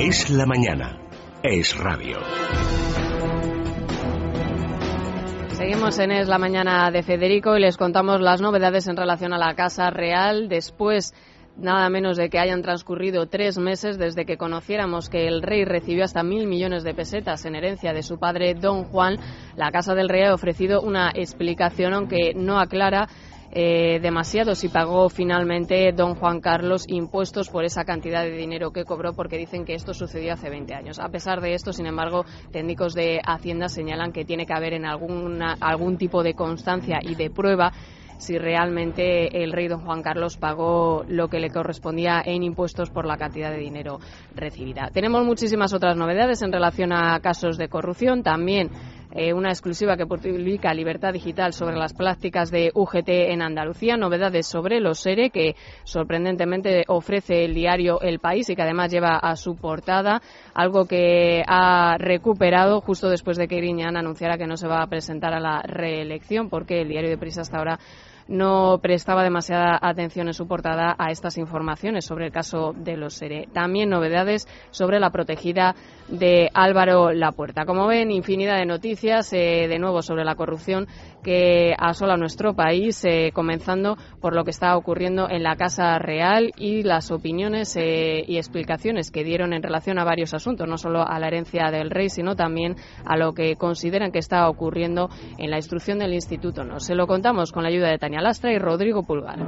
Es la mañana. Es radio. Seguimos en Es la mañana de Federico y les contamos las novedades en relación a la Casa Real después nada menos de que hayan transcurrido tres meses desde que conociéramos que el rey recibió hasta mil millones de pesetas en herencia de su padre don Juan, la Casa del Rey ha ofrecido una explicación, aunque no aclara eh, demasiado si pagó finalmente don Juan Carlos impuestos por esa cantidad de dinero que cobró, porque dicen que esto sucedió hace 20 años. A pesar de esto, sin embargo, técnicos de Hacienda señalan que tiene que haber en alguna, algún tipo de constancia y de prueba si realmente el rey don Juan Carlos pagó lo que le correspondía en impuestos por la cantidad de dinero recibida. Tenemos muchísimas otras novedades en relación a casos de corrupción. También eh, una exclusiva que publica Libertad Digital sobre las prácticas de UGT en Andalucía, novedades sobre los SERE que sorprendentemente ofrece el diario El País y que además lleva a su portada. Algo que ha recuperado justo después de que Griñán anunciara que no se va a presentar a la reelección porque el diario de Prisa hasta ahora no prestaba demasiada atención en su portada a estas informaciones sobre el caso de los SERE. También novedades sobre la protegida de Álvaro Lapuerta. Como ven, infinidad de noticias, eh, de nuevo sobre la corrupción que asola nuestro país, eh, comenzando por lo que está ocurriendo en la Casa Real y las opiniones eh, y explicaciones que dieron en relación a varios asuntos, no solo a la herencia del rey, sino también a lo que consideran que está ocurriendo en la instrucción del Instituto. Nos se lo contamos con la ayuda de Tania Lastra y Rodrigo Pulgar.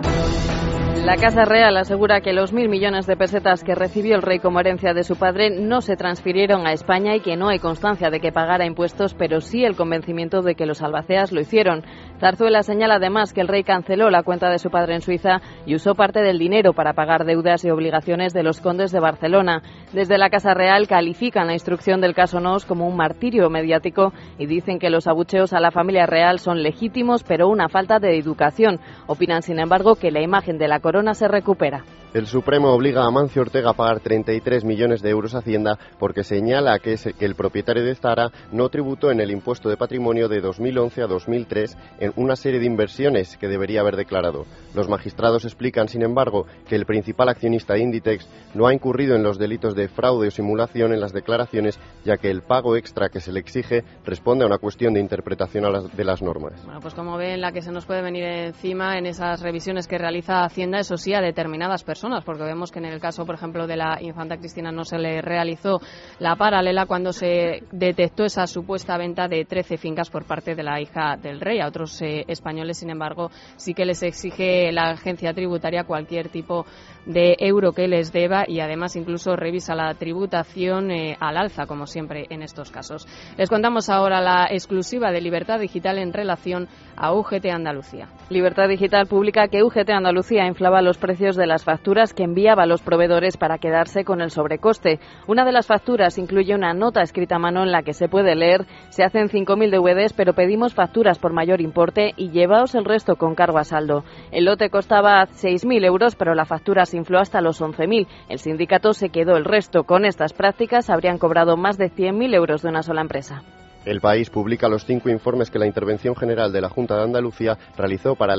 La Casa Real asegura que los mil millones de pesetas que recibió el rey como herencia de su padre no se transfirieron a España y que no hay constancia de que pagara impuestos, pero sí el convencimiento de que los albaceas lo hicieron. Zarzuela señala además que el rey canceló la cuenta de su padre en Suiza y usó parte del dinero para pagar deudas y obligaciones de los condes de Barcelona. Desde la Casa Real califican la instrucción del caso Nos como un martirio mediático y dicen que los abucheos a la familia real son legítimos, pero una falta de educación. Opinan, sin embargo, que la imagen de la corona se recupera. El Supremo obliga a Mancio Ortega a pagar 33 millones de euros a Hacienda porque señala que, el propietario de Zara no tributó en el impuesto de patrimonio de 2011 a 2003 en una serie de inversiones que debería haber declarado. Los magistrados explican, sin embargo, que el principal accionista de Inditex no ha incurrido en los delitos de fraude o simulación en las declaraciones, ya que el pago extra que se le exige responde a una cuestión de interpretación de las normas. Bueno, pues como ven, la que se nos puede venir encima en esas revisiones que realiza Hacienda, eso sí, a determinadas personas porque vemos que en el caso, por ejemplo, de la infanta Cristina no se le realizó la paralela cuando se detectó esa supuesta venta de 13 fincas por parte de la hija del rey. A otros eh, españoles, sin embargo, sí que les exige la agencia tributaria cualquier tipo de euro que les deba y además incluso revisa la tributación eh, al alza, como siempre en estos casos. Les contamos ahora la exclusiva de Libertad Digital en relación a UGT Andalucía. Libertad Digital publica que UGT Andalucía inflaba los precios de las facturas que enviaba a los proveedores para quedarse con el sobrecoste. Una de las facturas incluye una nota escrita a mano en la que se puede leer se hacen 5.000 DVDs pero pedimos facturas por mayor importe y llevaos el resto con cargo a saldo. El lote costaba 6.000 euros pero la factura se infló hasta los 11.000. El sindicato se quedó el resto. Con estas prácticas habrían cobrado más de 100.000 euros de una sola empresa. El país publica los cinco informes que la Intervención General de la Junta de Andalucía realizó para,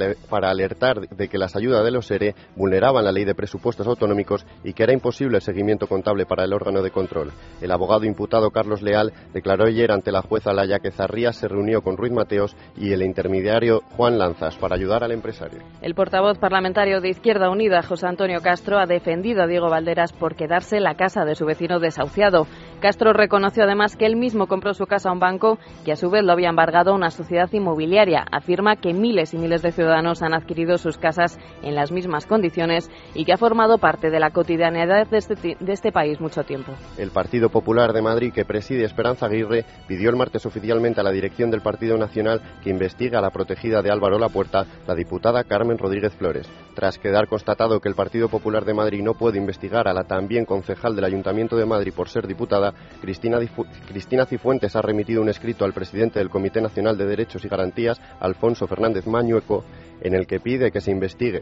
alertar de que las ayudas de los ERE vulneraban la ley de presupuestos autonómicos y que era imposible el seguimiento contable para el órgano de control. El abogado imputado Carlos Leal declaró ayer ante la jueza Laya que Zarría se reunió con Ruiz Mateos y el intermediario Juan Lanzas para ayudar al empresario. El portavoz parlamentario de Izquierda Unida, José Antonio Castro, ha defendido a Diego Valderas por quedarse en la casa de su vecino desahuciado. Castro reconoció además que él mismo compró su casa a un banco que a su vez lo había embargado a una sociedad inmobiliaria. Afirma que miles y miles de ciudadanos han adquirido sus casas en las mismas condiciones y que ha formado parte de la cotidianidad de este, de este país mucho tiempo. El Partido Popular de Madrid, que preside Esperanza Aguirre, pidió el martes oficialmente a la dirección del Partido Nacional que investigue a la protegida de Álvaro Lapuerta, la diputada Carmen Rodríguez Flores. Tras quedar constatado que el Partido Popular de Madrid no puede investigar a la también concejal del Ayuntamiento de Madrid por ser diputada, Cristina, Cifuentes ha remitido un escrito al presidente del Comité Nacional de Derechos y Garantías, Alfonso Fernández Mañueco, en el que pide que se investigue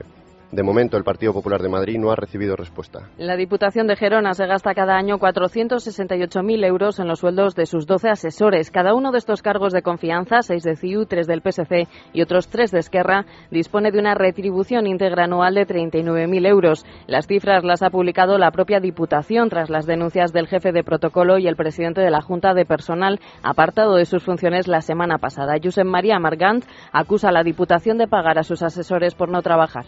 De momento, el Partido Popular de Madrid no ha recibido respuesta. La Diputación de Gerona se gasta cada año 468.000 euros en los sueldos de sus 12 asesores. Cada uno de estos cargos de confianza, seis de CIU, tres del PSC y otros tres de Esquerra, dispone de una retribución íntegra anual de 39.000 euros. Las cifras las ha publicado la propia Diputación tras las denuncias del jefe de protocolo y el presidente de la Junta de Personal, apartado de sus funciones la semana pasada. Josep María Margant acusa a la Diputación de pagar a sus asesores por no trabajar.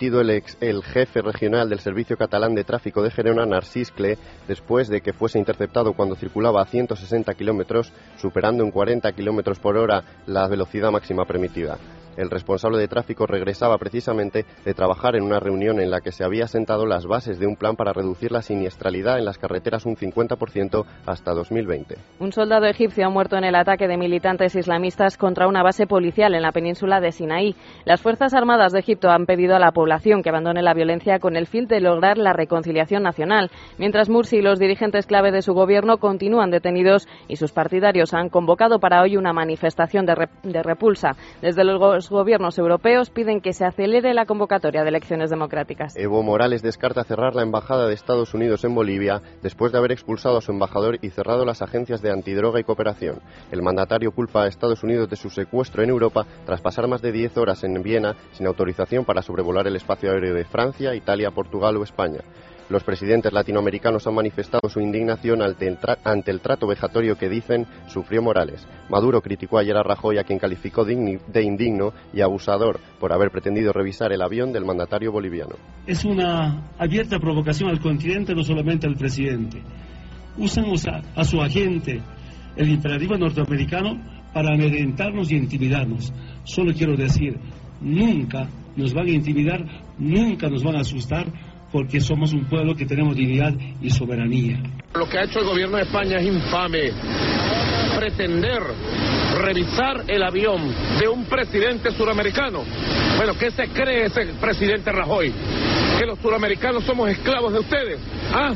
El, ex, el jefe regional del Servicio Catalán de Tráfico de Gerona, Narcís Cle, después de que fuese interceptado cuando circulaba a 160 kilómetros, superando en 40 kilómetros por hora la velocidad máxima permitida. El responsable de tráfico regresaba precisamente de trabajar en una reunión en la que se había sentado las bases de un plan para reducir la siniestralidad en las carreteras un 50% hasta 2020. Un soldado egipcio ha muerto en el ataque de militantes islamistas contra una base policial en la península de Sinaí. Las Fuerzas Armadas de Egipto han pedido a la población que abandone la violencia con el fin de lograr la reconciliación nacional, mientras Mursi y los dirigentes clave de su gobierno continúan detenidos y sus partidarios han convocado para hoy una manifestación de, de repulsa. Desde luego los gobiernos europeos piden que se acelere la convocatoria de elecciones democráticas. Evo Morales descarta cerrar la embajada de Estados Unidos en Bolivia después de haber expulsado a su embajador y cerrado las agencias de antidroga y cooperación. El mandatario culpa a Estados Unidos de su secuestro en Europa tras pasar más de 10 horas en Viena sin autorización para sobrevolar el espacio aéreo de Francia, Italia, Portugal o España. Los presidentes latinoamericanos han manifestado su indignación ante el, trato vejatorio que dicen sufrió Morales. Maduro criticó ayer a Rajoy, a quien calificó de indigno y abusador por haber pretendido revisar el avión del mandatario boliviano. Es una abierta provocación al continente, no solamente al presidente. Usan a su agente, el imperativo norteamericano, para amedrentarnos y intimidarnos. Solo quiero decir, nunca nos van a intimidar, nunca nos van a asustar porque somos un pueblo que tenemos dignidad y soberanía. Lo que ha hecho el gobierno de España es infame. Pretender revisar el avión de un presidente suramericano. Bueno, ¿qué se cree ese presidente Rajoy? ¿Que los suramericanos somos esclavos de ustedes? ¿Ah?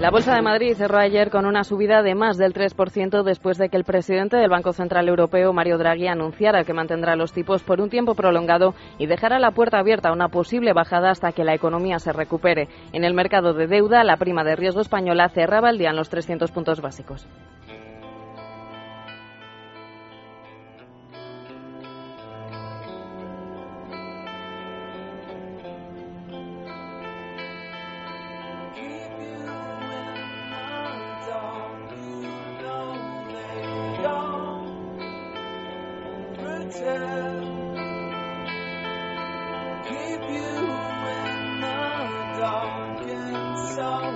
La Bolsa de Madrid cerró ayer con una subida de más del 3% después de que el presidente del Banco Central Europeo, Mario Draghi, anunciara que mantendrá los tipos por un tiempo prolongado y dejará la puerta abierta a una posible bajada hasta que la economía se recupere. En el mercado de deuda, la prima de riesgo española cerraba el día en los 300 puntos básicos. keep you in the dark and so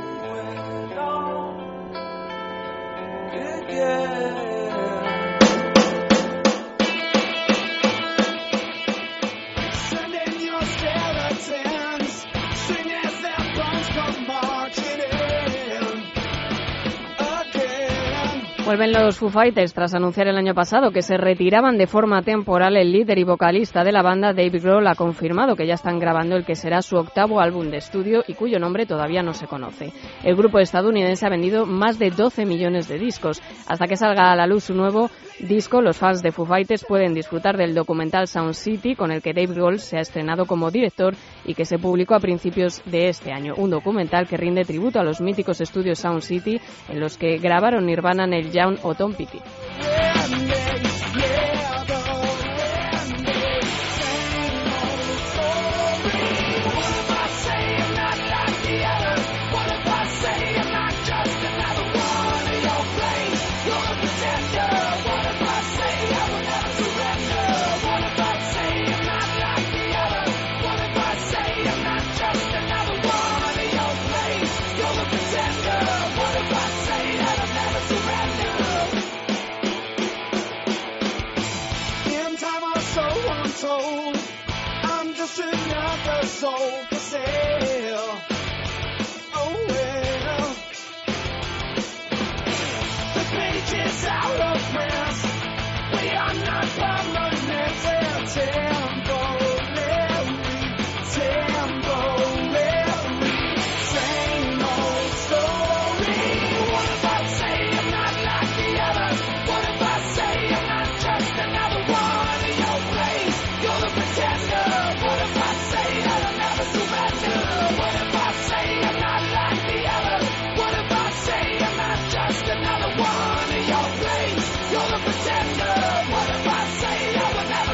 Vuelven los Foo Fighters tras anunciar el año pasado que se retiraban de forma temporal. El líder y vocalista de la banda, Dave Grohl, ha confirmado que ya están grabando el que será su octavo álbum de estudio y cuyo nombre todavía no se conoce. El grupo estadounidense ha vendido más de 12 millones de discos. Hasta que salga a la luz su nuevo disco, los fans de Foo Fighters pueden disfrutar del documental Sound City, con el que Dave Grohl se ha estrenado como director y que se publicó a principios de este año. Un documental que rinde tributo a los míticos estudios Sound City en los que grabaron Nirvana en el Young o Tom. I'm told I'm just another soul for sale.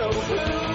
so blue.